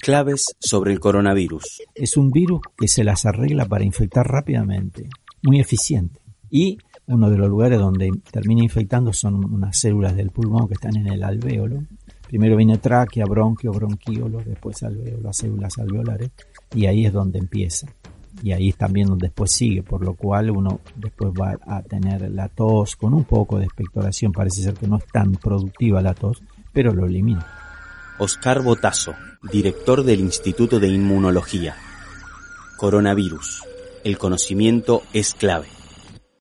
Claves sobre el coronavirus. Es un virus que se las arregla para infectar rápidamente, muy eficiente. Y uno de los lugares donde termina infectando son unas células del pulmón que están en el alvéolo. Primero viene tráquea, bronquio, bronquíolo, después alvéolo, células alveolares, y ahí es donde empieza. Y ahí es también donde después sigue, por lo cual uno después va a tener la tos con un poco de expectoración. Parece ser que no es tan productiva la tos, pero lo elimina. Oscar Botazo, director del Instituto de Inmunología. Coronavirus. El conocimiento es clave.